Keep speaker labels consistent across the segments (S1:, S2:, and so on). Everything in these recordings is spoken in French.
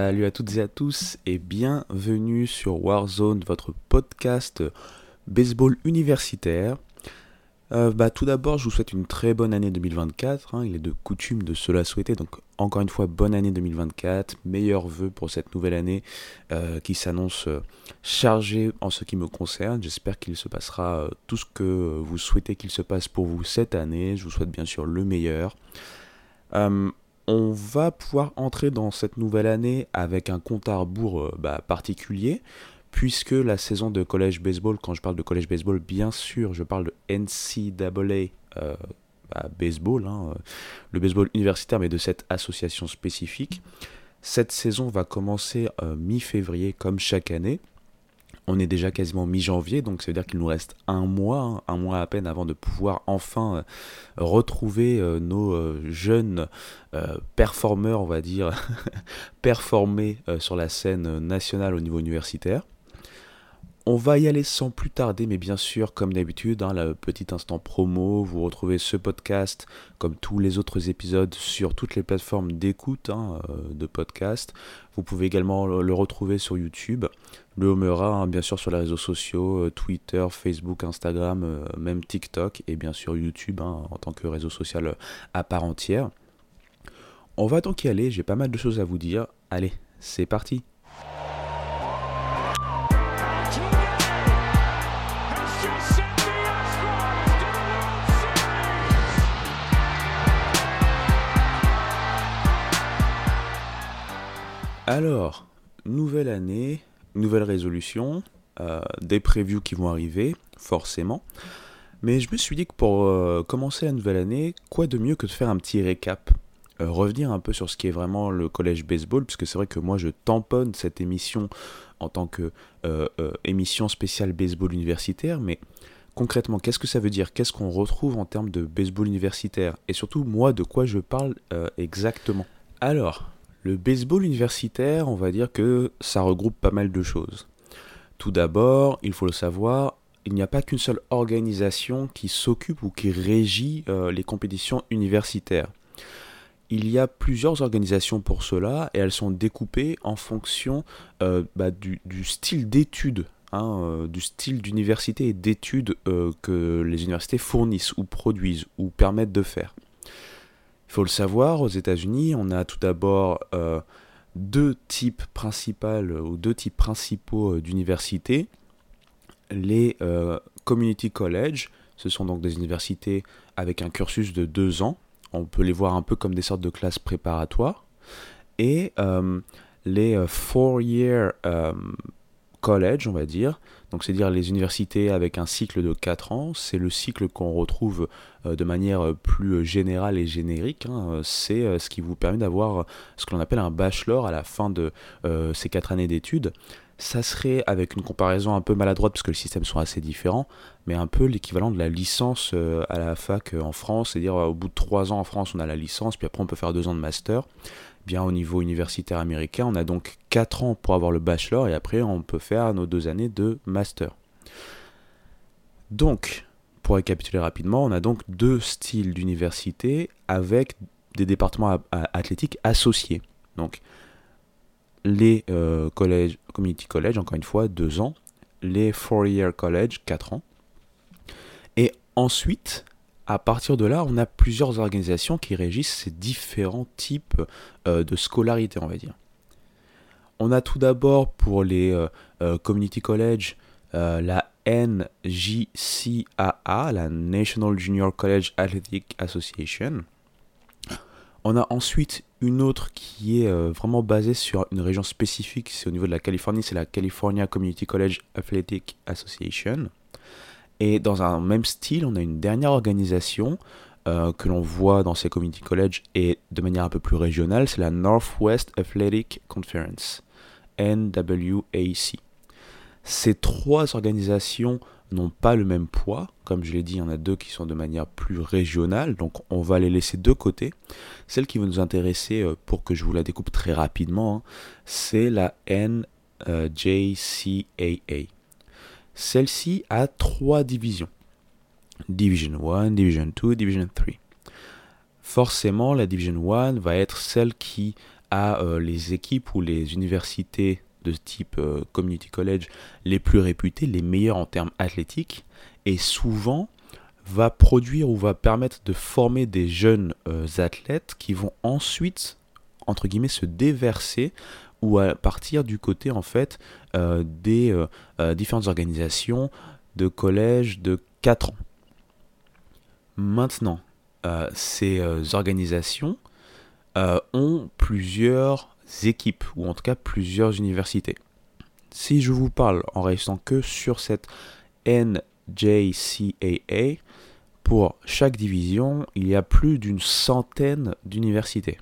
S1: Salut à toutes et à tous et bienvenue sur Warzone, votre podcast baseball universitaire. Euh, bah, tout d'abord, je vous souhaite une très bonne année 2024. hein. Il est de coutume de cela souhaiter. Donc, encore une fois, bonne année 2024. Meilleurs vœux pour cette nouvelle année euh, qui s'annonce euh, chargée en ce qui me concerne. J'espère qu'il se passera tout ce que vous souhaitez qu'il se passe pour vous cette année. Je vous souhaite bien sûr le meilleur. On va pouvoir entrer dans cette nouvelle année avec un compte à rebours euh, bah, particulier, puisque la saison de collège baseball, quand je parle de collège baseball, bien sûr, je parle de NCAA euh, bah, baseball, hein, euh, le baseball universitaire, mais de cette association spécifique. Cette saison va commencer mi-février, comme chaque année. On est déjà quasiment mi-janvier, donc ça veut dire qu'il nous reste un mois, un mois à peine avant de pouvoir enfin euh, retrouver euh, nos euh, jeunes performeurs, on va dire, performer sur la scène nationale au niveau universitaire. On va y aller sans plus tarder, mais bien sûr, comme d'habitude, hein, le petit instant promo, vous retrouvez ce podcast, comme tous les autres épisodes, sur toutes les plateformes d'écoute hein, euh, de podcast. Vous pouvez également le, retrouver sur YouTube, le Homera, hein, bien sûr sur les réseaux sociaux, euh, Twitter, Facebook, Instagram, euh, même TikTok, et bien sûr YouTube hein, en tant que réseau social à part entière. On va donc y aller, j'ai pas mal de choses à vous dire. Allez, c'est parti Alors, nouvelle année, nouvelle résolution, euh, des previews qui vont arriver, forcément. Mais je me suis dit que pour euh, commencer la nouvelle année, quoi de mieux que de faire un petit récap Euh, Revenir un peu sur ce qui est vraiment le collège baseball, puisque c'est vrai que moi je tamponne cette émission en tant que émission spéciale baseball universitaire, mais concrètement, qu'est-ce que ça veut dire? Qu'est-ce qu'on retrouve en termes de baseball universitaire? Et surtout, moi, de quoi je parle exactement? Alors, le baseball universitaire, on va dire que ça regroupe pas mal de choses. Tout d'abord, il faut le savoir, il n'y a pas qu'une seule organisation qui s'occupe ou qui régit euh, les compétitions universitaires. Il y a plusieurs organisations pour cela et elles sont découpées en fonction euh, bah, du, style d'études, hein, euh, du style d'université et d'études que les universités fournissent ou produisent ou permettent de faire. Il faut le savoir, aux États-Unis, on a tout d'abord euh, deux types principaux ou deux types principaux euh, d'universités. Les euh, community college, ce sont donc des universités avec un cursus de deux ans. On peut les voir un peu comme des sortes de classes préparatoires. Et les four-year college, on va dire, donc c'est-à-dire les universités avec un cycle de 4 ans, c'est le cycle qu'on retrouve euh, de manière euh, plus euh, générale et générique. hein. C'est ce qui vous permet d'avoir ce que l'on appelle un bachelor à la fin de ces 4 années d'études. Ça serait, avec une comparaison un peu maladroite, parce que les systèmes sont assez différents, mais un peu l'équivalent de la licence à la fac en France, c'est-à-dire au bout de 3 ans en France, on a la licence, puis après on peut faire 2 ans de master. Bien au niveau universitaire américain, on a donc 4 ans pour avoir le bachelor, et après on peut faire nos 2 années de master. Donc, pour récapituler rapidement, on a donc deux styles d'université avec des départements athlétiques associés. Donc, les euh, community college, encore une fois, 2 ans. Les four-year college, 4 ans. Et ensuite, à partir de là, on a plusieurs organisations qui régissent ces différents types euh, de scolarité, on va dire. On a tout d'abord pour les euh, euh, community college la NJCAA, la National Junior College Athletic Association. On a ensuite une autre qui est vraiment basée sur une région spécifique, c'est au niveau de la Californie, c'est la California Community College Athletic Association. Et dans un même style, on a une dernière organisation euh, que l'on voit dans ces community college et de manière un peu plus régionale, c'est la Northwest Athletic Conference, NWAC. Ces trois organisations n'ont pas le même poids. Comme je l'ai dit, il y en a deux qui sont de manière plus régionale, donc on va les laisser de côté. Celle qui va nous intéresser, euh, pour que je vous la découpe très rapidement, hein, c'est la NJCAA. Celle-ci a trois divisions. Division 1, Division 2, Division 3. Forcément, la Division 1 va être celle qui à euh, les équipes ou les universités de type euh, community college les plus réputées, les meilleures en termes athlétiques, et souvent va produire ou va permettre de former des jeunes euh, athlètes qui vont ensuite, entre guillemets, se déverser ou à partir du côté en fait euh, des euh, euh, différentes organisations de collèges de 4 ans. Maintenant, ces organisations ont plusieurs équipes, ou en tout cas plusieurs universités. Si je vous parle en restant que sur cette NJCAA, pour chaque division, il y a plus d'une centaine d'universités.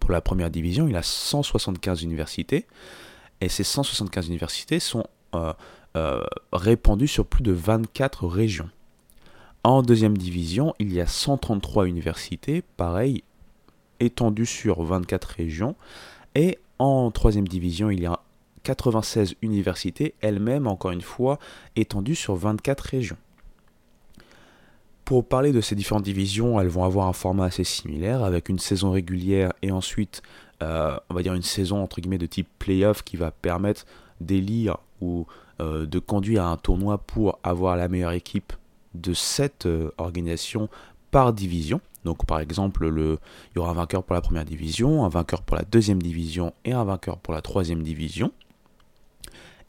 S1: Pour la première division, il a 175 universités, et ces 175 universités sont euh, euh, répandues sur plus de 24 régions. En deuxième division, il y a 133 universités, pareil, étendues sur 24 régions. Et en troisième division, il y a 96 universités, elles-mêmes, encore une fois, étendues sur 24 régions. Pour parler de ces différentes divisions, elles vont avoir un format assez similaire, avec une saison régulière et ensuite, euh, on va dire, une saison entre guillemets de type playoff qui va permettre d'élire ou euh, de conduire à un tournoi pour avoir la meilleure équipe de cette euh, organisation par division. Donc par exemple, le, il y aura un vainqueur pour la première division, un vainqueur pour la deuxième division et un vainqueur pour la troisième division.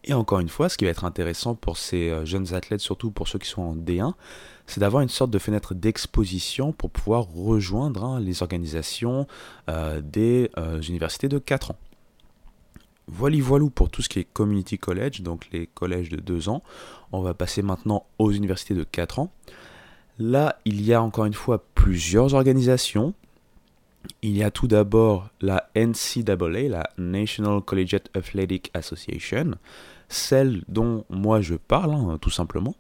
S1: Et encore une fois, ce qui va être intéressant pour ces euh, jeunes athlètes, surtout pour ceux qui sont en D1, c'est d'avoir une sorte de fenêtre d'exposition pour pouvoir rejoindre hein, les organisations euh, des euh, universités de 4 ans. Voilà, voilou pour tout ce qui est community college, donc les collèges de 2 ans. On va passer maintenant aux universités de 4 ans. Là, il y a encore une fois plusieurs organisations. Il y a tout d'abord la NCAA, la National Collegiate Athletic Association, celle dont moi je parle, hein, tout simplement.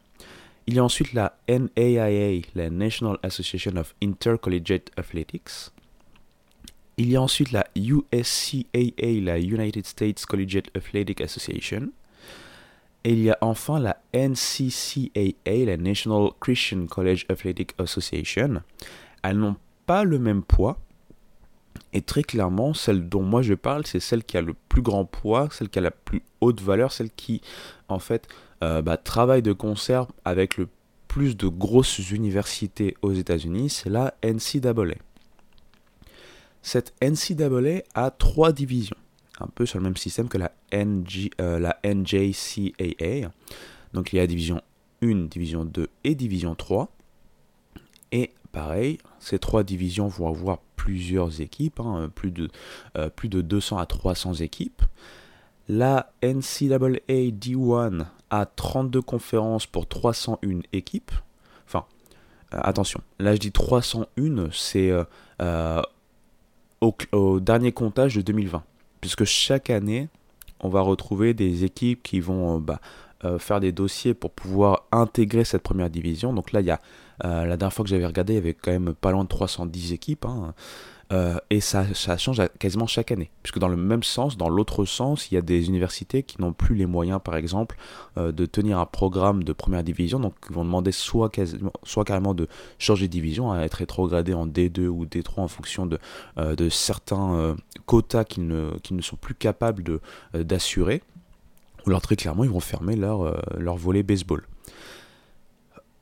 S1: Il y a ensuite la NAIA, la National Association of Intercollegiate Athletics. Il y a ensuite la USCAA, la United States Collegiate Athletic Association. Et il y a enfin la NCCAA, la National Christian College Athletic Association. Elles n'ont pas le même poids. Et très clairement, celle dont moi je parle, c'est celle qui a le plus grand poids, celle qui a la plus haute valeur, celle qui, en fait, euh, bah, travaille de concert avec le plus de grosses universités aux États-Unis, c'est la NCAA. Cette NCAA a trois divisions, un peu sur le même système que la, euh, la NJCAA. Donc il y a division 1, division 2 et division 3. Pareil, ces trois divisions vont avoir plusieurs équipes, hein, plus, de, euh, plus de 200 à 300 équipes. La NCAA D1 a 32 conférences pour 301 équipes. Enfin, euh, attention, là je dis 301, c'est euh, au, dernier comptage de 2020. Puisque chaque année, on va retrouver des équipes qui vont bah, faire des dossiers pour pouvoir intégrer cette première division. Donc là, il y a euh, la dernière fois que j'avais regardé, il y avait quand même pas loin de 310 équipes. hein. Euh, et ça, change quasiment chaque année. Puisque dans le même sens, dans l'autre sens, il y a des universités qui n'ont plus les moyens, par exemple, euh, de tenir un programme de première division. Donc, ils vont demander soit, carrément de changer de division, à être rétrogradé en D2 ou D3 en fonction de, certains quotas qu'ils ne, sont plus capables d'assurer. Ou alors, très clairement, ils vont fermer leur volet baseball.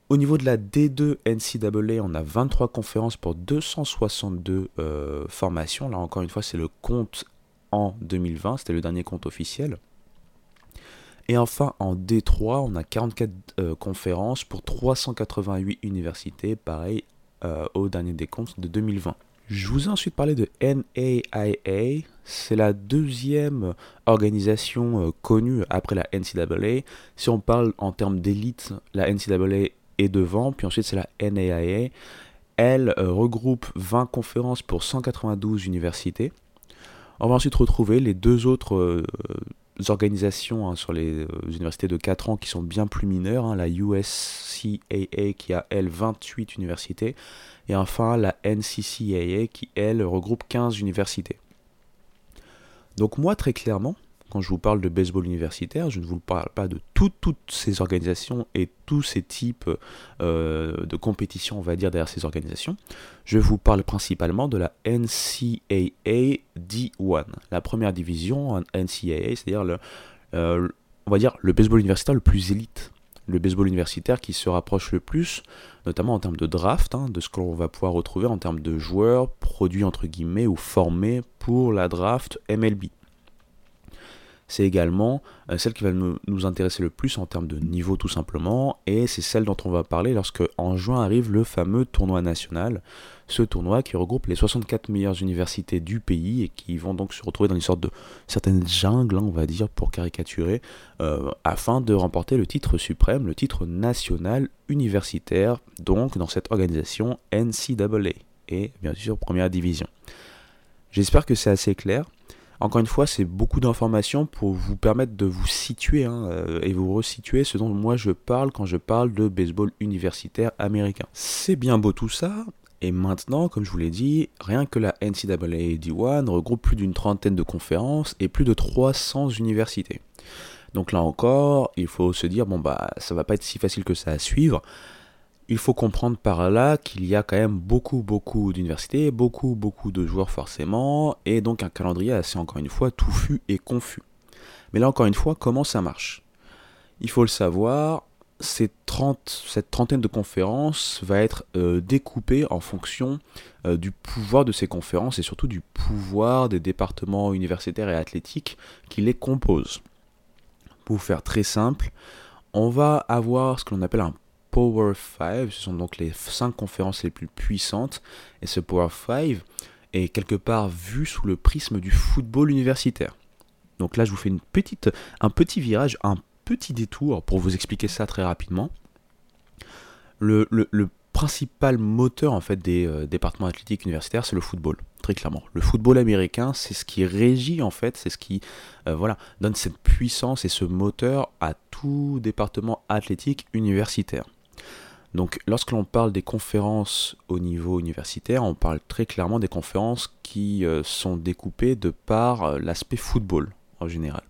S1: Au niveau de la D2 NCAA, on a 23 conférences pour 262 euh, formations. Là encore une fois, c'est le compte en 2020, c'était le dernier compte officiel. Et enfin, en D3, on a 44 euh, conférences pour 388 universités, pareil euh, au dernier décompte de 2020. Je vous ai ensuite parlé de NAIA, c'est la deuxième organisation connue après la NCAA. Si on parle en termes d'élite, la NCAA est devant, puis ensuite c'est la NAIA. Elle euh, regroupe 20 conférences pour 192 universités. On va ensuite retrouver les deux autres euh, organisations hein, sur les euh, universités de 4 ans qui sont bien plus mineures. hein, la USCAA qui a, elle, 28 universités. Et enfin la NCCAA qui, elle, regroupe 15 universités. Donc moi, très clairement, quand je vous parle de baseball universitaire, je ne vous parle pas de toutes ces organisations et tous ces types euh, de compétitions, on va dire, derrière ces organisations. Je vous parle principalement de la NCAA D1, la première division NCAA, c'est-à-dire le, euh, on va dire le baseball universitaire le plus élite. Le baseball universitaire qui se rapproche le plus, notamment en termes de draft, hein, de ce que l'on va pouvoir retrouver en termes de joueurs produits entre guillemets ou formés pour la draft MLB c'est également euh, celle qui va nous, intéresser le plus en termes de niveau tout simplement, et c'est celle dont on va parler lorsque en juin arrive le fameux tournoi national, ce tournoi qui regroupe les 64 meilleures universités du pays et qui vont donc se retrouver dans une sorte de certaines jungles, hein, on va dire, pour caricaturer, euh, afin de remporter le titre suprême, le titre national universitaire, donc dans cette organisation NCAA, et bien sûr première division. J'espère que c'est assez clair. Encore une fois, c'est beaucoup d'informations pour vous permettre de vous situer hein, euh, et vous resituer ce dont moi je parle quand je parle de baseball universitaire américain. C'est bien beau tout ça, et maintenant, comme je vous l'ai dit, rien que la NCAA D1 regroupe plus d'une trentaine de conférences et plus de 300 universités. Donc là encore, il faut se dire, bon bah ça va pas être si facile que ça à suivre. Il faut comprendre par là qu'il y a quand même beaucoup, beaucoup d'universités, beaucoup, beaucoup de joueurs forcément, et donc un calendrier assez, encore une fois, touffu et confus. Mais là, encore une fois, comment ça marche? Il faut le savoir, cette trentaine de conférences va être euh, découpée en fonction euh, du pouvoir de ces conférences et surtout du pouvoir des départements universitaires et athlétiques qui les composent. Pour faire très simple, on va avoir ce que l'on appelle un Power 5, ce sont donc les 5 conférences les plus puissantes, et ce Power 5 est quelque part vu sous le prisme du football universitaire. Donc là, je vous fais un petit virage, un petit détour pour vous expliquer ça très rapidement. Le, principal moteur en fait des euh, départements athlétiques universitaires, c'est le football, très clairement. Le football américain, c'est ce qui régit en fait, c'est ce qui euh, voilà, donne cette puissance et ce moteur à tout département athlétique universitaire. Donc lorsque l'on parle des conférences au niveau universitaire, on parle très clairement des conférences qui euh, sont découpées de par euh, l'aspect football en général.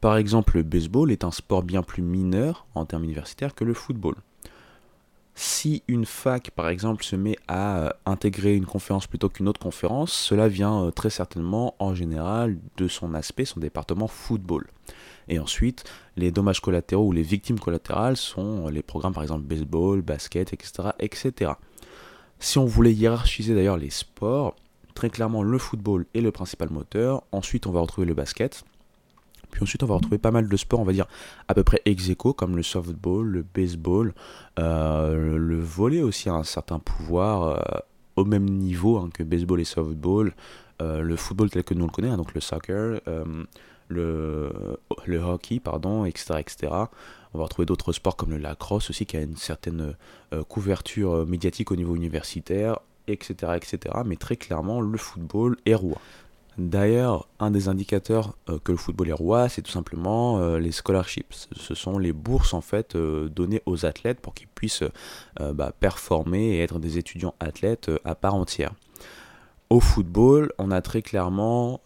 S1: Par exemple, le baseball est un sport bien plus mineur en termes universitaires que le football. Si une fac, par exemple, se met à euh, intégrer une conférence plutôt qu'une autre conférence, cela vient très certainement en général de son aspect, son département football. Et ensuite, les dommages collatéraux ou les victimes collatérales sont les programmes par exemple baseball, basket, etc. etc. Si on voulait hiérarchiser d'ailleurs les sports, très clairement le football est le principal moteur. Ensuite, on va retrouver le basket. Puis ensuite, on va retrouver pas mal de sports, on va dire à peu près ex aequo, comme le softball, le baseball, euh, le volley aussi a un certain pouvoir euh, au même niveau hein, que baseball et softball, euh, le football tel que nous le connaissons, hein, donc le soccer, le, hockey, pardon, etc., etc. On va retrouver d'autres sports comme le lacrosse aussi, qui a une certaine euh, couverture euh, médiatique au niveau universitaire, etc., etc. Mais très clairement, le football est roi. D'ailleurs, un des indicateurs euh, que le football est roi, c'est tout simplement les scholarships. Ce sont les bourses en fait données aux athlètes pour qu'ils puissent bah, performer et être des étudiants athlètes à part entière. Au football, on a très clairement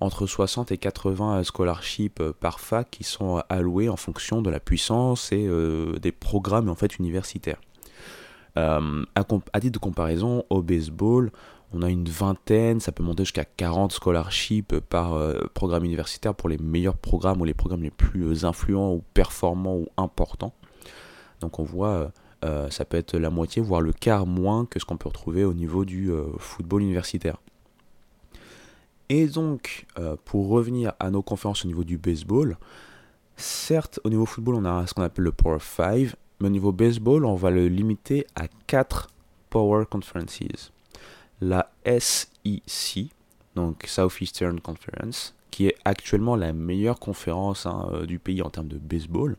S1: entre 60 et 80 scholarships euh, par fac qui sont alloués en fonction de la puissance et euh, des programmes en fait universitaires. Euh, à, titre de comparaison, au baseball, on a une vingtaine, ça peut monter jusqu'à 40 scholarships par programme universitaire pour les meilleurs programmes ou les programmes les plus influents ou performants ou importants. Donc on voit, ça peut être la moitié, voire le quart moins que ce qu'on peut retrouver au niveau du football universitaire. Et donc, euh, pour revenir à nos conférences au niveau du baseball, certes, au niveau football, on a ce qu'on appelle le Power 5, mais au niveau baseball, on va le limiter à 4 Power Conferences. La SEC, donc Southeastern Conference, qui est actuellement la meilleure conférence hein, euh, du pays en termes de baseball.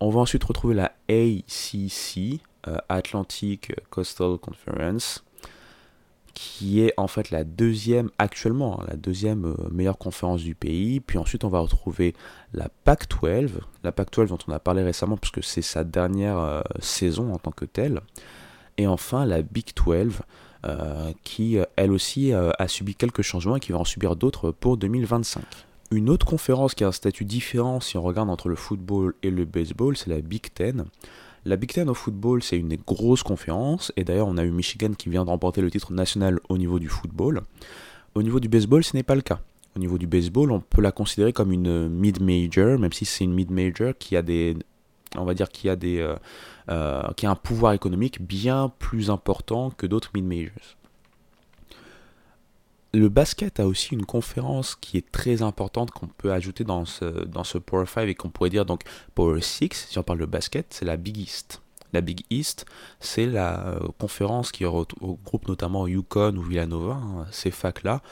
S1: On va ensuite retrouver la ACC, euh, Atlantic Coastal Conference, qui est en fait la deuxième actuellement, hein, la deuxième euh, meilleure conférence du pays. Puis ensuite, on va retrouver la PAC-12, la PAC-12 dont on a parlé récemment puisque c'est sa dernière euh, saison en tant que telle. Et enfin, la Big 12, euh, qui elle aussi a subi quelques changements et qui va en subir d'autres pour 2025. Une autre conférence qui a un statut différent si on regarde entre le football et le baseball, c'est la Big Ten. La Big Ten au football, c'est une des grosses conférences, et d'ailleurs on a eu Michigan qui vient de remporter le titre national au niveau du football. Au niveau du baseball, ce n'est pas le cas. Au niveau du baseball, on peut la considérer comme une mid-major, même si c'est une mid-major qui a des, on va dire, a des, euh, euh, qui a un pouvoir économique bien plus important que d'autres mid-majors. Le basket a aussi une conférence qui est très importante qu'on peut ajouter dans ce, dans ce Power 5 et qu'on pourrait dire donc Power 6, si on parle de basket, c'est la Big East. La Big East, c'est la euh, conférence qui regroupe notamment Yukon ou Villanova, hein, ces facs-là,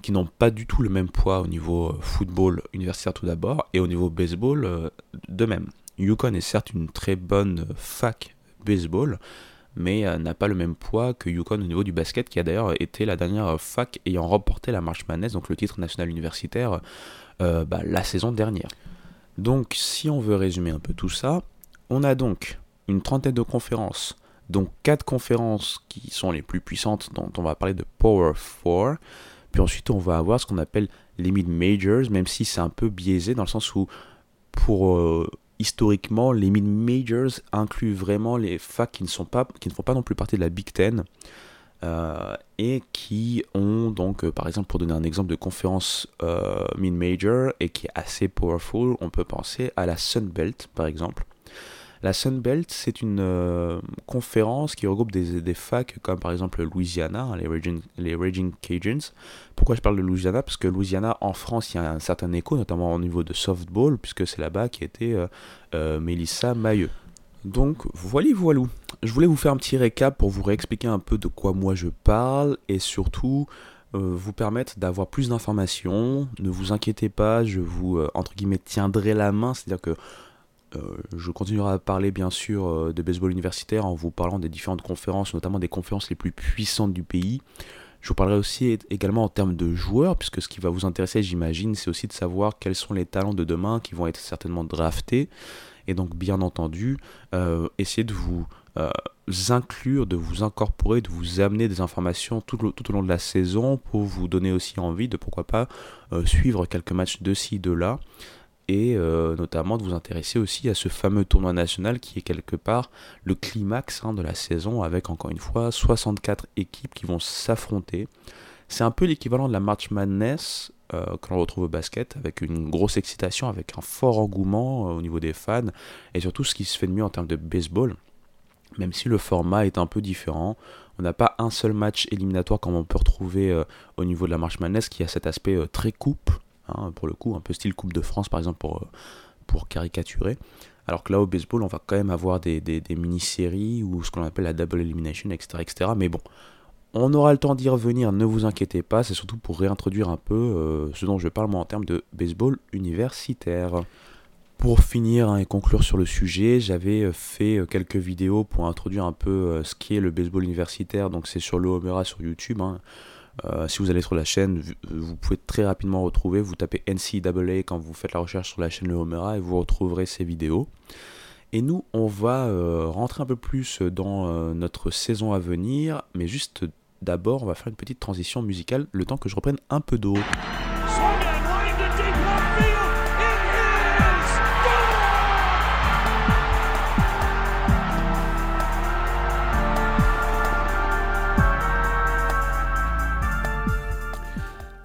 S1: qui n'ont pas du tout le même poids au niveau euh, football universitaire tout d'abord, et au niveau baseball euh, de même. Yukon est certes une très bonne fac baseball, mais euh, n'a pas le même poids que Yukon au niveau du basket, qui a d'ailleurs été la dernière fac ayant remporté la March Madness, donc le titre national universitaire, euh, bah, la saison dernière. Donc, si on veut résumer un peu tout ça, on a donc une trentaine de conférences, donc quatre conférences qui sont les plus puissantes, dont on va parler de Power 4. Puis ensuite, on va avoir ce qu'on appelle les mid-majors, même si c'est un peu biaisé dans le sens où, pour euh, historiquement, les mid-majors incluent vraiment les facs qui ne, font pas non plus partie de la Big Ten. Euh, et qui ont donc, euh, par exemple, pour donner un exemple de conférence euh, mid-major et qui est assez powerful, on peut penser à la Sun Belt, par exemple. La Sun Belt, c'est une euh, conférence qui regroupe des, facs comme par exemple Louisiana, hein, les Raging, les Cajuns. Pourquoi je parle de Louisiana? Parce que Louisiana, en France, il y a un certain écho, notamment au niveau de softball, puisque c'est là-bas qui était euh, euh, Mélissa Mailleux. Donc voilà, voilou. Je voulais vous faire un petit récap pour vous réexpliquer un peu de quoi moi je parle et surtout euh, vous permettre d'avoir plus d'informations. Ne vous inquiétez pas, je vous euh, entre guillemets tiendrai la main, c'est-à-dire que euh, je continuerai à parler bien sûr euh, de baseball universitaire en vous parlant des différentes conférences, notamment des conférences les plus puissantes du pays. Je vous parlerai aussi également en termes de joueurs, puisque ce qui va vous intéresser, j'imagine, c'est aussi de savoir quels sont les talents de demain qui vont être certainement draftés. Et donc, bien entendu, euh, essayer de vous euh, inclure, de vous incorporer, de vous amener des informations tout, au long de la saison pour vous donner aussi envie de pourquoi pas suivre quelques matchs de ci, de là et euh, notamment de vous intéresser aussi à ce fameux tournoi national qui est quelque part le climax hein, de la saison avec encore une fois 64 équipes qui vont s'affronter. C'est un peu l'équivalent de la March Madness euh, que l'on retrouve au basket avec une grosse excitation, avec un fort engouement euh, au niveau des fans et surtout ce qui se fait de mieux en termes de baseball. Même si le format est un peu différent, on n'a pas un seul match éliminatoire comme on peut retrouver au niveau de la March Madness qui a cet aspect très coupe hein, pour le coup, un peu style Coupe de France par exemple pour, pour caricaturer. Alors que là au baseball, on va quand même avoir des, des, mini-séries ou ce qu'on appelle la double elimination, etc., etc. Mais bon, on aura le temps d'y revenir, ne vous inquiétez pas, c'est surtout pour réintroduire un peu euh, ce dont je parle moi en termes de baseball universitaire. Pour finir hein, et conclure sur le sujet, j'avais fait quelques vidéos pour introduire un peu euh, ce qui est le baseball universitaire, donc c'est sur le Homera sur YouTube. Hein. Euh, si vous allez sur la chaîne, vous pouvez très rapidement retrouver, vous tapez NCAA quand vous faites la recherche sur la chaîne Le Homera et vous retrouverez ces vidéos. Et nous, on va euh, rentrer un peu plus dans euh, notre saison à venir, mais juste d'abord, on va faire une petite transition musicale, le temps que je reprenne un peu d'eau.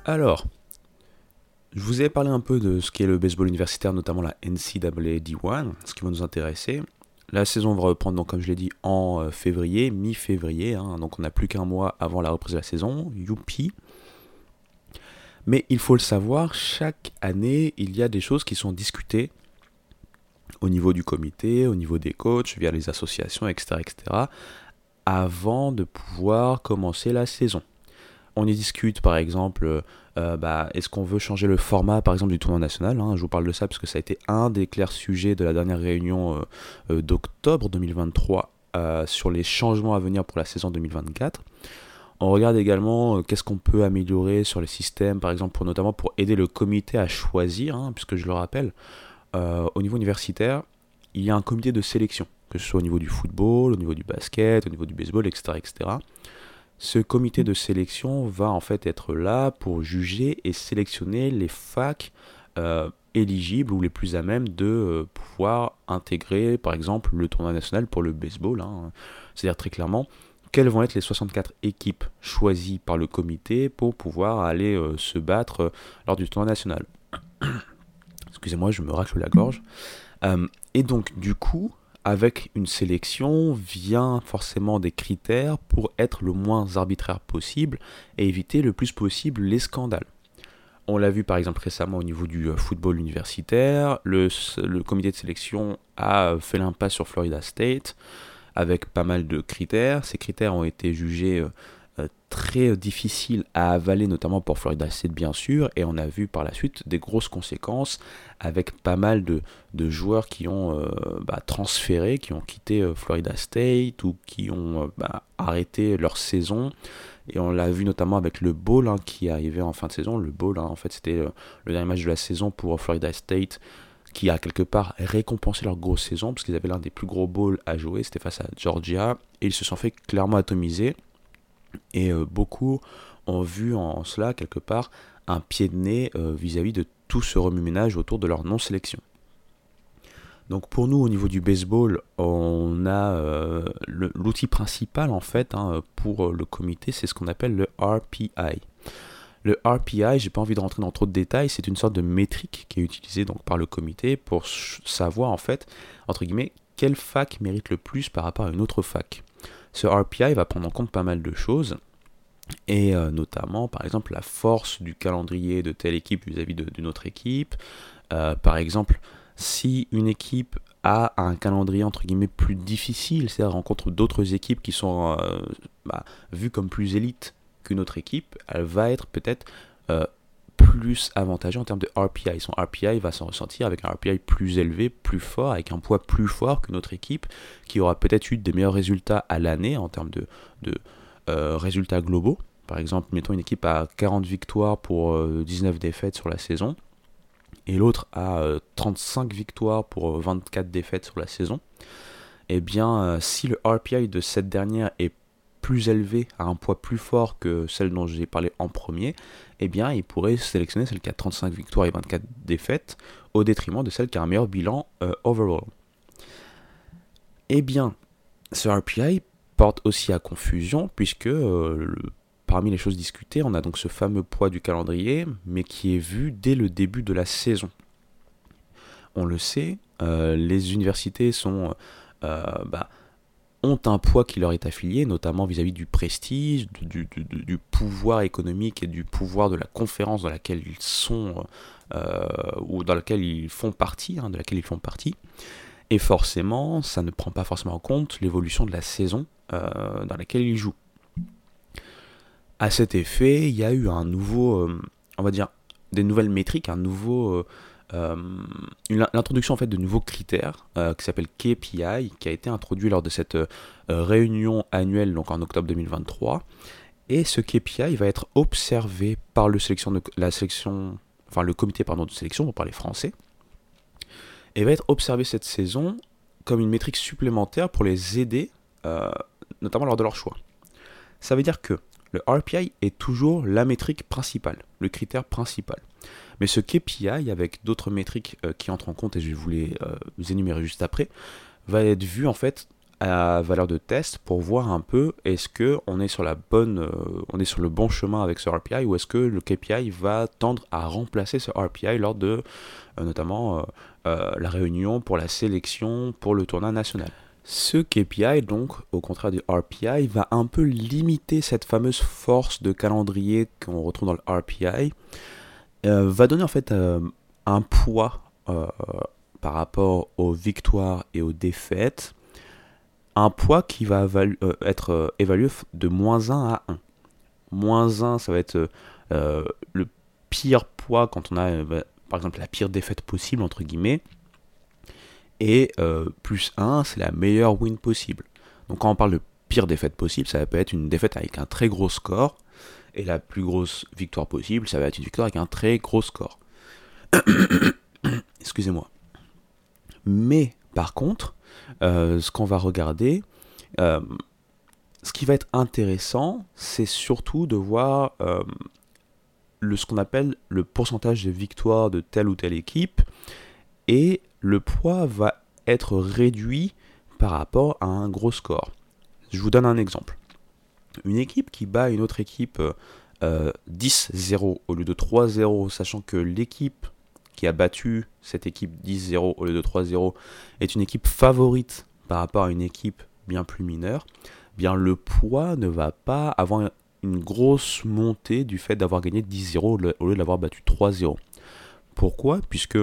S1: Alors, je vous ai parlé un peu de ce qu'est le baseball universitaire, notamment la NCAA D1, ce qui va nous intéresser. La saison va reprendre, donc, comme je l'ai dit, en euh, février, mi-février, hein, donc on n'a plus qu'un mois avant la reprise de la saison, youpi. Mais il faut le savoir, chaque année, il y a des choses qui sont discutées au niveau du comité, au niveau des coachs, via les associations, etc., etc., avant de pouvoir commencer la saison on y discute par exemple, euh, bah, est-ce qu'on veut changer le format par exemple du tournoi national hein, Je vous parle de ça parce que ça a été un des clairs sujets de la dernière réunion euh, euh, d'octobre 2023 euh, sur les changements à venir pour la saison 2024. On regarde également euh, qu'est-ce qu'on peut améliorer sur les systèmes, par exemple pour, notamment pour aider le comité à choisir, hein, puisque je le rappelle, euh, au niveau universitaire, il y a un comité de sélection, que ce soit au niveau du football, au niveau du basket, au niveau du baseball, etc. etc. Ce comité de sélection va en fait être là pour juger et sélectionner les facs euh, éligibles ou les plus à même de euh, pouvoir intégrer, par exemple, le tournoi national pour le baseball. hein. C'est-à-dire très clairement, quelles vont être les 64 équipes choisies par le comité pour pouvoir aller euh, se battre lors du tournoi national. Excusez-moi, je me racle la gorge. Et donc, du coup, avec une sélection vient forcément des critères pour être le moins arbitraire possible et éviter le plus possible les scandales. On l'a vu par exemple récemment au niveau du euh, football universitaire, le, comité de sélection a fait l'impasse sur Florida State avec pas mal de critères. Ces critères ont été jugés euh, très euh, difficiles à avaler, notamment pour Florida State bien sûr, et on a vu par la suite des grosses conséquences avec pas mal de, joueurs qui ont euh, bah, transféré, qui ont quitté euh, Florida State ou qui ont bah, arrêté leur saison. Et on l'a vu notamment avec le bowl hein, qui est arrivé en fin de saison. Le bowl, hein, en fait, c'était le dernier match de la saison pour Florida State qui a quelque part récompensé leur grosse saison parce qu'ils avaient l'un des plus gros bowls à jouer. C'était face à Georgia et ils se sont fait clairement atomiser. Et euh, beaucoup ont vu en cela quelque part un pied de nez euh, vis-à-vis de tout ce remue-ménage autour de leur non-sélection. Donc pour nous au niveau du baseball, on a euh, l'outil principal en fait hein, pour le comité, c'est ce qu'on appelle le RPI. Le RPI, j'ai pas envie de rentrer dans trop de détails, c'est une sorte de métrique qui est utilisée donc par le comité pour savoir en fait entre guillemets quelle fac mérite le plus par rapport à une autre fac. Ce RPI va prendre en compte pas mal de choses et euh, notamment par exemple la force du calendrier de telle équipe vis-à-vis d'une autre équipe. Euh, par exemple, si une équipe a un calendrier entre guillemets plus difficile, c'est-à-dire rencontre d'autres équipes qui sont euh, bah, vues comme plus élites qu'une autre équipe, elle va être peut-être plus avantageux en termes de RPI. Son RPI va s'en ressentir avec un RPI plus élevé, plus fort, avec un poids plus fort qu'une autre équipe qui aura peut-être eu des meilleurs résultats à l'année en termes de, euh, résultats globaux. Par exemple, mettons une équipe à 40 victoires pour euh, 19 défaites sur la saison, et l'autre à euh, 35 victoires pour euh, 24 défaites sur la saison. Eh bien, euh, si le RPI de cette dernière est plus élevé, a un poids plus fort que celle dont j'ai parlé en premier, eh bien, il pourrait sélectionner celle qui a 35 victoires et 24 défaites, au détriment de celle qui a un meilleur bilan euh, overall. Eh bien, ce RPI porte aussi à confusion, puisque euh, parmi les choses discutées, on a donc ce fameux poids du calendrier, mais qui est vu dès le début de la saison. On le sait, euh, les universités sont, bah, ont un poids qui leur est affilié, notamment vis-à-vis du prestige, du, pouvoir économique et du pouvoir de la conférence dans laquelle ils sont, euh, ou dans laquelle ils font partie, hein, de laquelle ils font partie. Et forcément, ça ne prend pas forcément en compte l'évolution de la saison euh, dans laquelle ils jouent. À cet effet, il y a eu un nouveau, euh, on va dire, des nouvelles métriques, un nouveau, l'introduction en fait de nouveaux critères euh, qui s'appelle KPI, qui a été introduit lors de cette euh, réunion annuelle donc en octobre 2023. Et ce KPI va être observé par le sélection la sélection, enfin le comité pardon de sélection pour parler français, et va être observé cette saison comme une métrique supplémentaire pour les aider, euh, notamment lors de leur choix. Ça veut dire que le RPI est toujours la métrique principale, le critère principal. Mais ce KPI, avec d'autres métriques euh, qui entrent en compte, et je vais vous les euh, énumérer juste après, va être vu en fait à valeur de test pour voir un peu est-ce que on est sur la bonne, euh, on est sur le bon chemin avec ce RPI ou est-ce que le KPI va tendre à remplacer ce RPI lors de notamment la réunion pour la sélection pour le tournoi national. Ce KPI, donc, au contraire du RPI, va un peu limiter cette fameuse force de calendrier qu'on retrouve dans le RPI, euh, va donner en fait euh, un poids euh, par rapport aux victoires et aux défaites, un poids qui va être évalué de moins 1 à 1. Moins 1, ça va être le pire poids quand on a, bah, par exemple, la pire défaite possible, entre guillemets. Et plus 1, c'est la meilleure win possible. Donc quand on parle de pire défaite possible, ça peut être une défaite avec un très gros score. Et la plus grosse victoire possible, ça va être une victoire avec un très gros score. Excusez-moi. Mais par contre, euh, ce qu'on va regarder, euh, ce qui va être intéressant, c'est surtout de voir euh, le, ce qu'on appelle le pourcentage de victoire de telle ou telle équipe et le poids va être réduit par rapport à un gros score. Je vous donne un exemple. Une équipe qui bat une autre équipe euh, 10-0 au lieu de 3-0, sachant que l'équipe qui a battu cette équipe 10-0 au lieu de 3-0 est une équipe favorite par rapport à une équipe bien plus mineure, eh bien le poids ne va pas avoir une grosse montée du fait d'avoir gagné 10-0 au lieu de l'avoir battu 3-0. Pourquoi? Puisque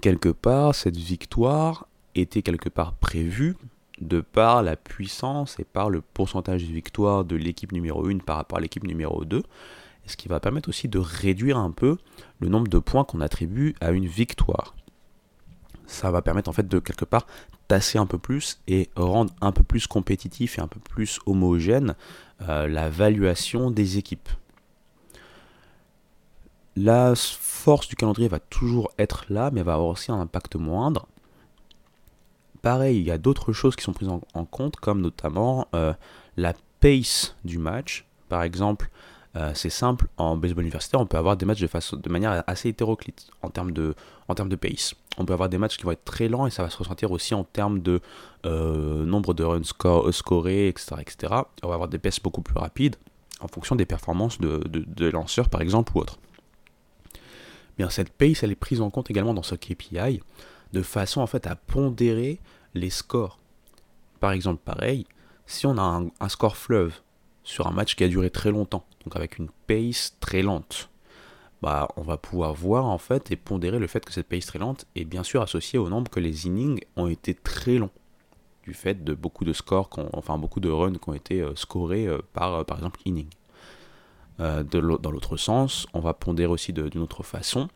S1: quelque part, cette victoire était quelque part prévue de par la puissance et par le pourcentage de victoire de l'équipe numéro 1 par rapport à l'équipe numéro 2, ce qui va permettre aussi de réduire un peu le nombre de points qu'on attribue à une victoire. Ça va permettre en fait de quelque part tasser un peu plus et rendre un peu plus compétitif et un peu plus homogène euh, la valuation des équipes. La force du calendrier va toujours être là, mais va avoir aussi un impact moindre. Pareil, il y a d'autres choses qui sont prises en, compte, comme notamment euh, la pace du match. Par exemple, euh, c'est simple, en baseball universitaire, on peut avoir des matchs de, façon, manière assez hétéroclite en termes, de, pace. On peut avoir des matchs qui vont être très lents et ça va se ressentir aussi en termes de euh, nombre de runs scorés, etc., etc. On va avoir des paces beaucoup plus rapides en fonction des performances de, lanceurs, par exemple, ou autre. Bien, cette pace, elle est prise en compte également dans ce KPI de façon en fait à pondérer les scores. Par exemple, pareil, si on a un, score fleuve sur un match qui a duré très longtemps, donc avec une pace très lente, bah, on va pouvoir voir en fait et pondérer le fait que cette pace très lente est bien sûr associée au nombre que les innings ont été très longs du fait de beaucoup de scores, enfin beaucoup de runs qui ont été euh, scorés euh, par euh, par exemple inning. Dans l'autre sens, on va pondérer aussi d'une autre façon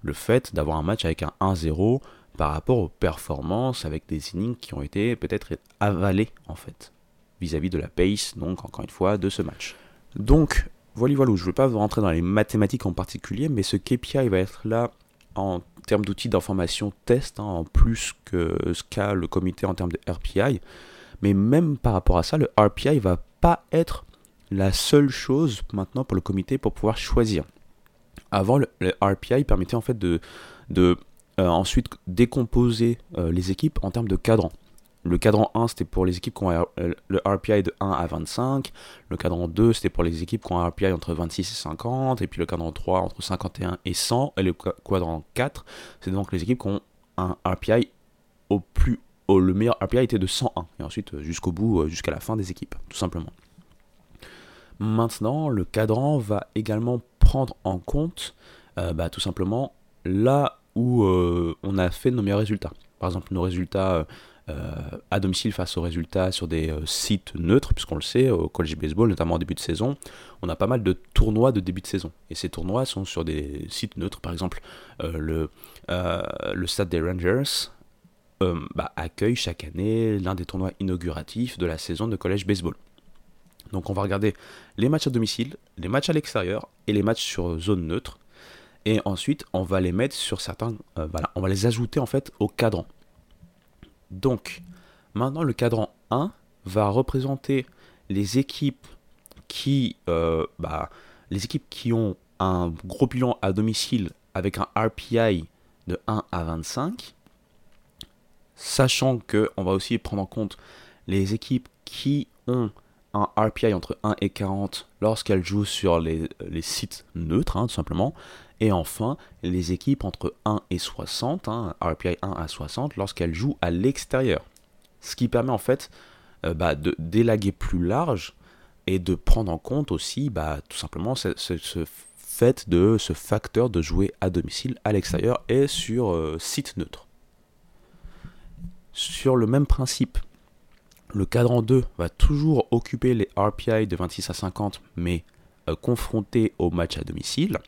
S1: le fait d'avoir un match avec un 1-0 par rapport aux performances avec des innings qui ont été peut-être avalés en fait vis-à-vis -vis de la pace, donc encore une fois, de ce match. Donc, voilà, voilà, je ne veux pas rentrer dans les mathématiques en particulier, mais ce KPI va être là en termes d'outils d'information test, hein, en plus que ce qu'a le comité en termes de RPI. Mais même par rapport à ça, le RPI va pas être la seule chose maintenant pour le comité pour pouvoir choisir. Avant, le, RPI permettait en fait de, de ensuite décomposer euh, les équipes en termes de cadran. Le cadran 1, c'était pour les équipes qui ont euh, le RPI de 1 à 25. Le cadran 2, c'était pour les équipes qui ont un RPI entre 26 et 50. Et puis le cadran 3, entre 51 et 100. Et le cadran 4, c'est donc les équipes qui ont un RPI au plus haut. Le meilleur RPI était de 101. Et ensuite, jusqu'au bout, jusqu'à la fin des équipes, tout simplement. Maintenant, le cadran va également prendre en compte euh, bah, tout simplement là où euh, on a fait nos meilleurs résultats. Par exemple, nos résultats euh, à domicile face aux résultats sur des euh, sites neutres, puisqu'on le sait, au college baseball, notamment en début de saison, on a pas mal de tournois de début de saison. Et ces tournois sont sur des sites neutres, par exemple, le, le stade des Rangers. Bah, accueille chaque année l'un des tournois inauguratifs de la saison de college baseball. Donc on va regarder les matchs à domicile, les matchs à l'extérieur et les matchs sur zone neutre. Et ensuite, on va les mettre sur certains. Euh, voilà, on va les ajouter en fait au cadran. Donc, maintenant, le cadran 1 va représenter les équipes qui, euh, bah, les équipes qui ont un gros bilan à domicile avec un RPI de 1 à 25. Sachant que on va aussi prendre en compte les équipes qui ont un RPI entre 1 et 40 lorsqu'elles jouent sur les, les sites neutres, hein, tout simplement. Et enfin, les équipes entre 1 et 60, hein, RPI 1 à 60, lorsqu'elles jouent à l'extérieur. Ce qui permet en fait euh, bah, de délaguer plus large et de prendre en compte aussi bah, tout simplement ce, fait de ce facteur de jouer à domicile, à l'extérieur et sur euh, site neutre. Sur le même principe, le cadran 2 va toujours occuper les RPI de 26 à 50, mais euh, confronté au match à domicile.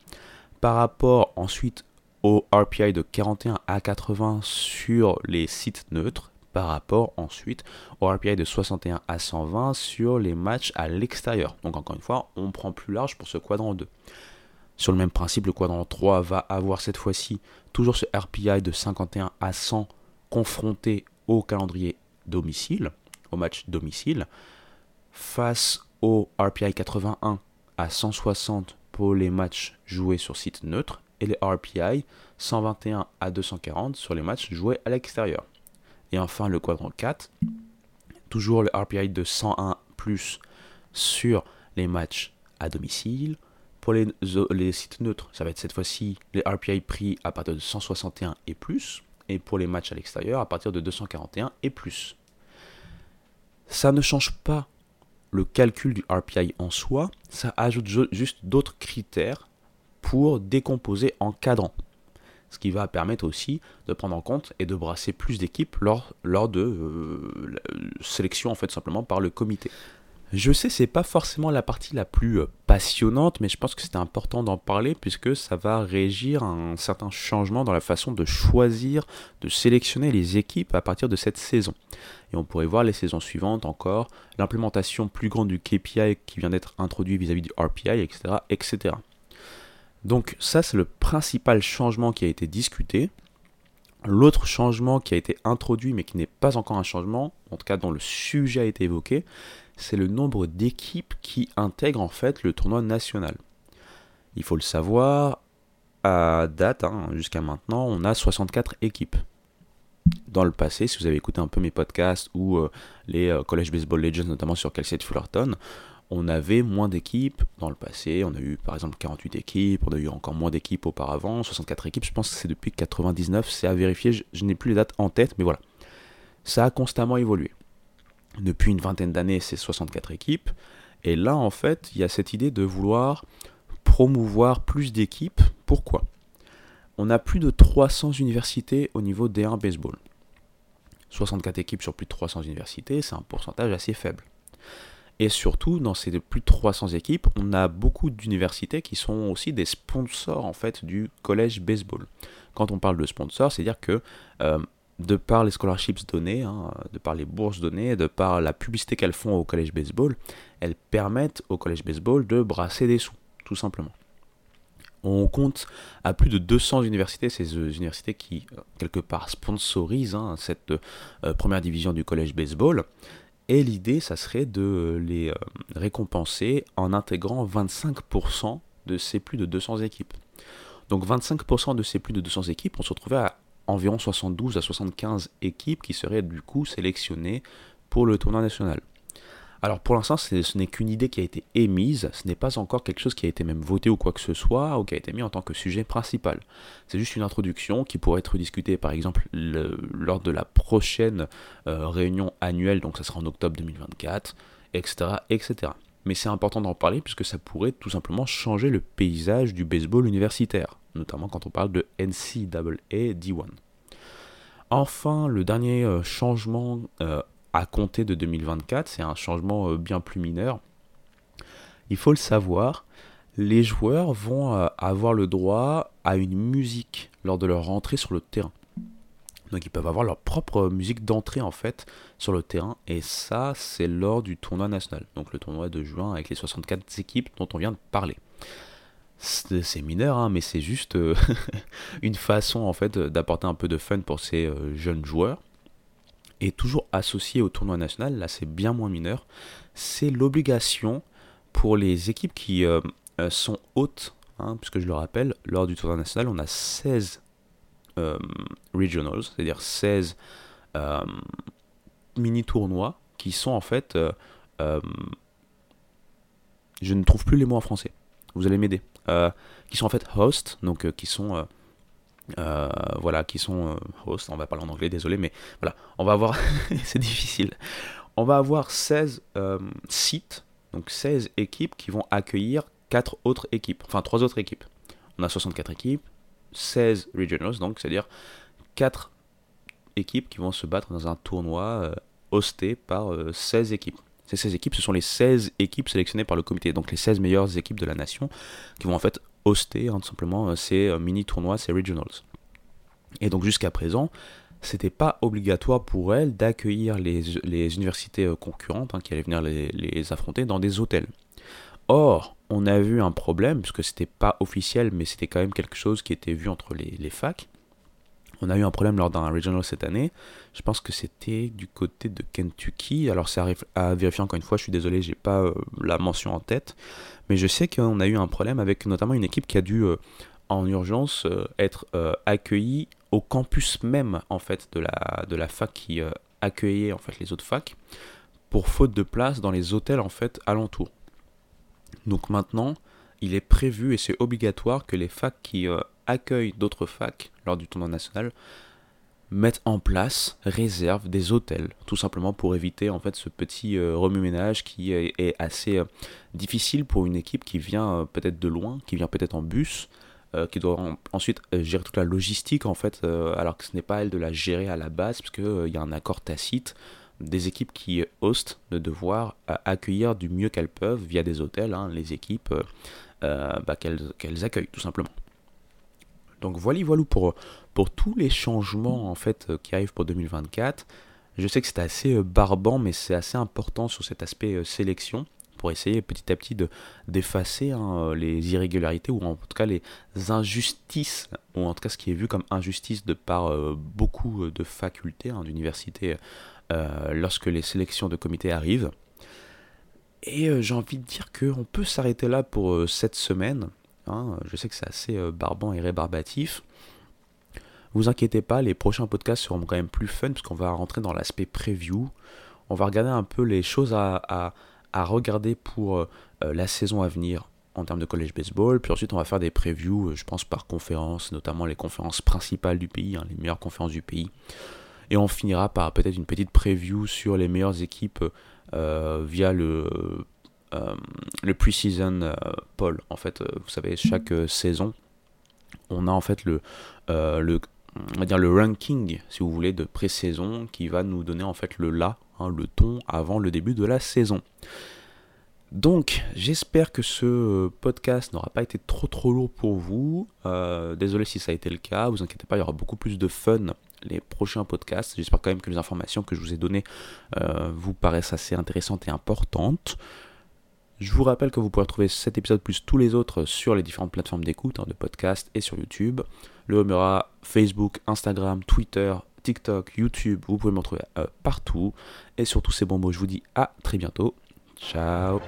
S1: Par rapport ensuite au RPI de 41 à 80 sur les sites neutres, par rapport ensuite au RPI de 61 à 120 sur les matchs à l'extérieur. Donc encore une fois, on prend plus large pour ce quadrant 2. Sur le même principe, le quadrant 3 va avoir cette fois-ci toujours ce RPI de 51 à 100 confronté au calendrier domicile au match domicile, face au RPI 81 à 160 pour les matchs joués sur site neutre et les RPI 121 à 240 sur les matchs joués à l'extérieur. Et enfin le quadrant 4, toujours le RPI de 101 plus sur les matchs à domicile. Pour les, les sites neutres, ça va être cette fois-ci les RPI pris à partir de 161 et plus. Et pour les matchs à l'extérieur, à partir de 241 et plus. Ça ne change pas le calcul du RPI en soi, ça ajoute juste d'autres critères pour décomposer en cadran. Ce qui va permettre aussi de prendre en compte et de brasser plus d'équipes lors, de euh, sélection en fait simplement par le comité. Je sais, c'est pas forcément la partie la plus euh, passionnante, mais je pense que c'était important d'en parler puisque ça va régir un certain changement dans la façon de choisir, de sélectionner les équipes à partir de cette saison. Et on pourrait voir les saisons suivantes encore l'implémentation plus grande du KPI qui vient d'être introduit vis-à-vis du RPI, etc., etc. Donc ça, c'est le principal changement qui a été discuté. L'autre changement qui a été introduit mais qui n'est pas encore un changement, en tout cas dont le sujet a été évoqué, c'est le nombre d'équipes qui intègrent en fait le tournoi national. Il faut le savoir, à date, hein, jusqu'à maintenant, on a 64 équipes. Dans le passé, si vous avez écouté un peu mes podcasts ou euh, les euh, College Baseball Legends, notamment sur Calcite Fullerton, on avait moins d'équipes dans le passé. On a eu par exemple 48 équipes, on a eu encore moins d'équipes auparavant, 64 équipes. Je pense que c'est depuis 99, c'est à vérifier. je n'ai plus les dates en tête, mais voilà. Ça a constamment évolué depuis une vingtaine d'années, c'est 64 équipes. Et là, en fait, il y a cette idée de vouloir promouvoir plus d'équipes. Pourquoi? On a plus de 300 universités au niveau D1 baseball. 64 équipes sur plus de 300 universités, c'est un pourcentage assez faible. Et surtout, dans ces plus de 300 équipes, on a beaucoup d'universités qui sont aussi des sponsors en fait du collège baseball. Quand on parle de sponsors, c'est-à-dire que euh, de par les scholarships donnés, hein, de par les bourses données, de par la publicité qu'elles font au collège baseball, elles permettent au collège baseball de brasser des sous, tout simplement. On compte à plus de 200 universités, ces euh, universités qui, euh, quelque part, sponsorisent hein, cette euh, première division du collège baseball. Et l'idée, ça serait de les récompenser en intégrant 25% de ces plus de 200 équipes. Donc 25% de ces plus de 200 équipes, on se retrouvait à environ 72 à 75 équipes qui seraient du coup sélectionnées pour le tournoi national. Alors pour l'instant, ce n'est qu'une idée qui a été émise, ce n'est pas encore quelque chose qui a été même voté ou quoi que ce soit, ou qui a été mis en tant que sujet principal. C'est juste une introduction qui pourrait être discutée par exemple lors de la prochaine euh, réunion annuelle, donc ça sera en octobre 2024, etc. etc. Mais c'est important d'en parler puisque ça pourrait tout simplement changer le paysage du baseball universitaire notamment quand on parle de NCAA D1. Enfin, le dernier euh, changement euh, à compter de 2024, c'est un changement euh, bien plus mineur. Il faut le savoir, les joueurs vont avoir le droit à une musique lors de leur rentrée sur le terrain. Donc ils peuvent avoir leur propre musique d'entrée en fait sur le terrain et ça c'est lors du tournoi national. Donc le tournoi de juin avec les 64 équipes dont on vient de parler c'est mineur, hein, mais c'est juste euh, une façon en fait d'apporter un peu de fun pour ces euh, jeunes joueurs. Et toujours associé au tournoi national, là c'est bien moins mineur, c'est l'obligation pour les équipes qui euh, sont hautes, hein, puisque je le rappelle, lors du tournoi national, on a 16 regionals, c'est-à-dire 16 mini-tournois qui sont en fait... je ne trouve plus les mots en français. Vous allez m'aider. Euh, qui sont en fait hosts, donc euh, qui sont euh, qui sont hosts, on va parler en anglais, désolé, mais voilà, on va avoir, c'est difficile, on va avoir 16 sites, donc 16 équipes qui vont accueillir 4 autres équipes, enfin 3 autres équipes. On a 64 équipes, 16 regionals, donc c'est-à-dire 4 équipes qui vont se battre dans un tournoi hosté par 16 équipes. Ces 16 équipes, ce sont les 16 équipes sélectionnées par le comité, donc les 16 meilleures équipes de la nation qui vont en fait hoster hein, tout simplement euh, ces euh, mini-tournois, ces regionals. Et donc jusqu'à présent, c'était pas obligatoire pour elles d'accueillir les, universités euh, concurrentes hein, qui allaient venir les, affronter dans des hôtels. Or, on a vu un problème, puisque c'était pas officiel, mais c'était quand même quelque chose qui était vu entre les, les facs. On a eu un problème lors d'un regional cette année. Je pense que c'était du côté de Kentucky. Alors ça arrive à vérifier encore une fois. Je suis désolé, j'ai pas euh, la mention en tête, mais je sais qu'on a eu un problème avec notamment une équipe qui a dû euh, en urgence euh, être accueillie au campus même en fait de la fac qui accueillait en fait les autres facs pour faute de place dans les hôtels en fait alentours. Donc maintenant, il est prévu et c'est obligatoire que les facs qui accueillent d'autres facs lors du tournoi national mettent en place, réservent des hôtels, tout simplement pour éviter en fait ce petit euh, remue-ménage qui est, assez euh, difficile pour une équipe qui vient euh, peut-être de loin, qui vient peut-être en bus, qui doit ensuite gérer toute la logistique en fait, alors que ce n'est pas elle de la gérer à la base, parce y a un accord tacite des équipes qui hostent de devoir accueillir du mieux qu'elles peuvent via des hôtels, hein, les équipes bah, qu'elles accueillent tout simplement. Donc voilà, voilà pour, pour tous les changements en fait euh, qui arrivent pour 2024. Je sais que c'est assez euh, barbant, mais c'est assez important sur cet aspect euh, sélection pour essayer petit à petit de d'effacer hein, les irrégularités ou en tout cas les injustices ou en tout cas ce qui est vu comme injustice de par beaucoup de facultés hein, d'universités lorsque les sélections de comités arrivent. Et j'ai envie de dire qu'on peut s'arrêter là pour cette semaine. Hein. Je sais que c'est assez euh, barbant et rébarbatif. Vous inquiétez pas, les prochains podcasts seront quand même plus fun parce qu'on va rentrer dans l'aspect preview. On va regarder un peu les choses à, regarder pour euh, euh, la saison à venir en termes de college baseball. Puis ensuite, on va faire des previews, je pense, par conférence, notamment les conférences principales du pays, hein, les meilleures conférences du pays. Et on finira par peut-être une petite preview sur les meilleures équipes via le euh, le pre-season euh, poll. En fait, euh, vous savez, chaque saison, on a en fait le, le, on va dire le ranking, si vous voulez, de pré-saison qui va nous donner en fait le là, hein, le ton avant le début de la saison. Donc, j'espère que ce podcast n'aura pas été trop trop lourd pour vous. désolé si ça a été le cas, vous inquiétez pas, il y aura beaucoup plus de fun les prochains podcasts. J'espère quand même que les informations que je vous ai données vous paraissent assez intéressantes et importantes. Je vous rappelle que vous pourrez trouver cet épisode plus tous les autres sur les différentes plateformes d'écoute, hein, de podcast et sur YouTube. Le home Facebook, Instagram, Twitter, TikTok, YouTube. Vous pouvez me retrouver euh, partout. Et sur tous ces bons mots, je vous dis à très bientôt. Ciao